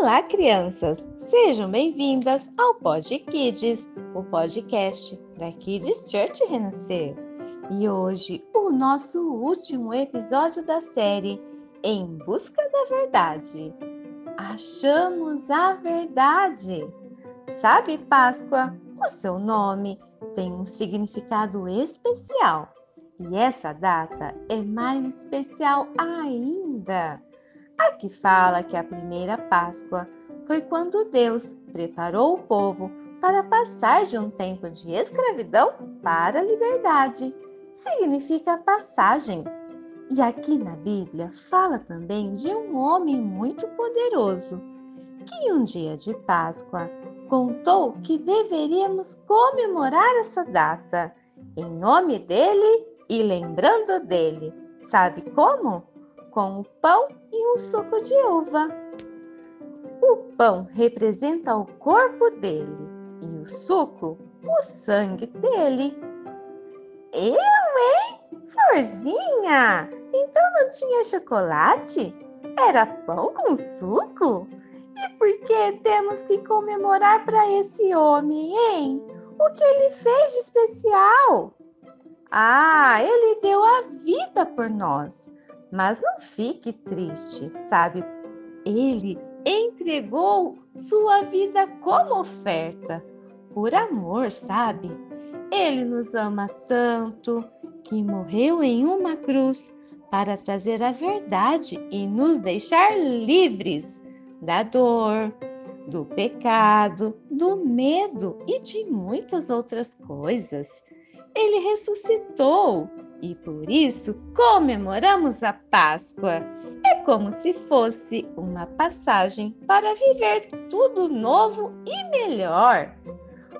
Olá, crianças! Sejam bem-vindas ao Pod Kids, o podcast da Kids Church Renascer. E hoje, o nosso último episódio da série Em Busca da Verdade. Achamos a verdade! Sabe, Páscoa, o seu nome tem um significado especial. E essa data é mais especial ainda Aqui fala que a primeira Páscoa foi quando Deus preparou o povo para passar de um tempo de escravidão para a liberdade. Significa passagem. E aqui na Bíblia fala também de um homem muito poderoso que um dia de Páscoa contou que deveríamos comemorar essa data em nome dele e lembrando dele. Sabe como? Com o pão e um suco de uva. O pão representa o corpo dele e o suco o sangue dele. Eu, hein? Florzinha! Então não tinha chocolate? Era pão com suco? E por que temos que comemorar para esse homem, hein? O que ele fez de especial? Ah, ele deu a vida por nós. Mas não fique triste, sabe? Ele entregou sua vida como oferta, por amor, sabe? Ele nos ama tanto que morreu em uma cruz para trazer a verdade e nos deixar livres da dor, do pecado, do medo e de muitas outras coisas. Ele ressuscitou e por isso comemoramos a Páscoa. É como se fosse uma passagem para viver tudo novo e melhor.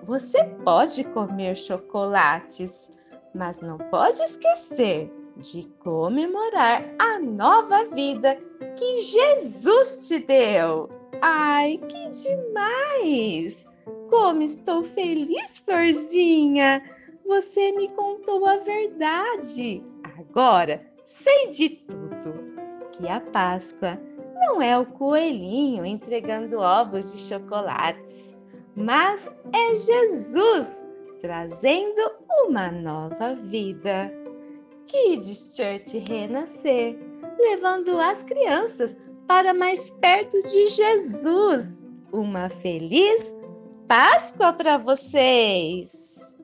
Você pode comer chocolates, mas não pode esquecer de comemorar a nova vida que Jesus te deu. Ai, que demais! Como estou feliz, Florzinha! Você me contou a verdade. Agora sei de tudo. Que a Páscoa não é o coelhinho entregando ovos de chocolates, mas é Jesus trazendo uma nova vida. Kids Church renascer, levando as crianças para mais perto de Jesus. Uma feliz Páscoa para vocês!